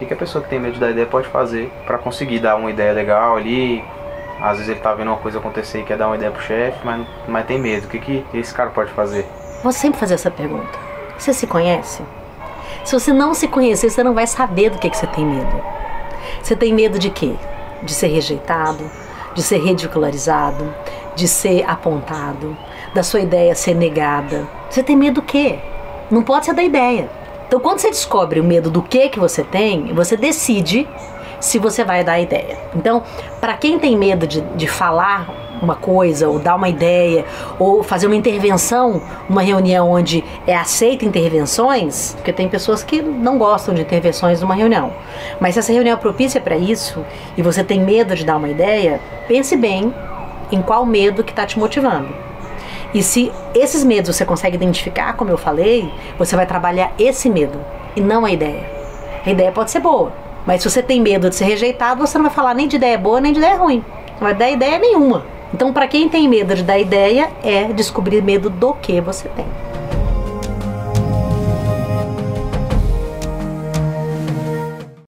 O que a pessoa que tem medo dar ideia pode fazer para conseguir dar uma ideia legal ali? Às vezes ele tá vendo uma coisa acontecer e quer dar uma ideia pro chefe, mas, mas tem medo. O que, que esse cara pode fazer? Vou sempre fazer essa pergunta. Você se conhece? Se você não se conhecer, você não vai saber do que, que você tem medo. Você tem medo de quê? De ser rejeitado, de ser ridicularizado, de ser apontado, da sua ideia ser negada. Você tem medo do quê? Não pode ser da ideia. Então, quando você descobre o medo do que que você tem, você decide se você vai dar a ideia. Então, para quem tem medo de, de falar uma coisa, ou dar uma ideia, ou fazer uma intervenção, uma reunião onde é aceita intervenções, porque tem pessoas que não gostam de intervenções numa reunião. Mas se essa reunião é propícia para isso e você tem medo de dar uma ideia, pense bem em qual medo que está te motivando. E se esses medos você consegue identificar, como eu falei, você vai trabalhar esse medo e não a ideia. A ideia pode ser boa, mas se você tem medo de ser rejeitado, você não vai falar nem de ideia boa nem de ideia ruim. Não vai dar ideia nenhuma. Então, para quem tem medo de dar ideia, é descobrir medo do que você tem.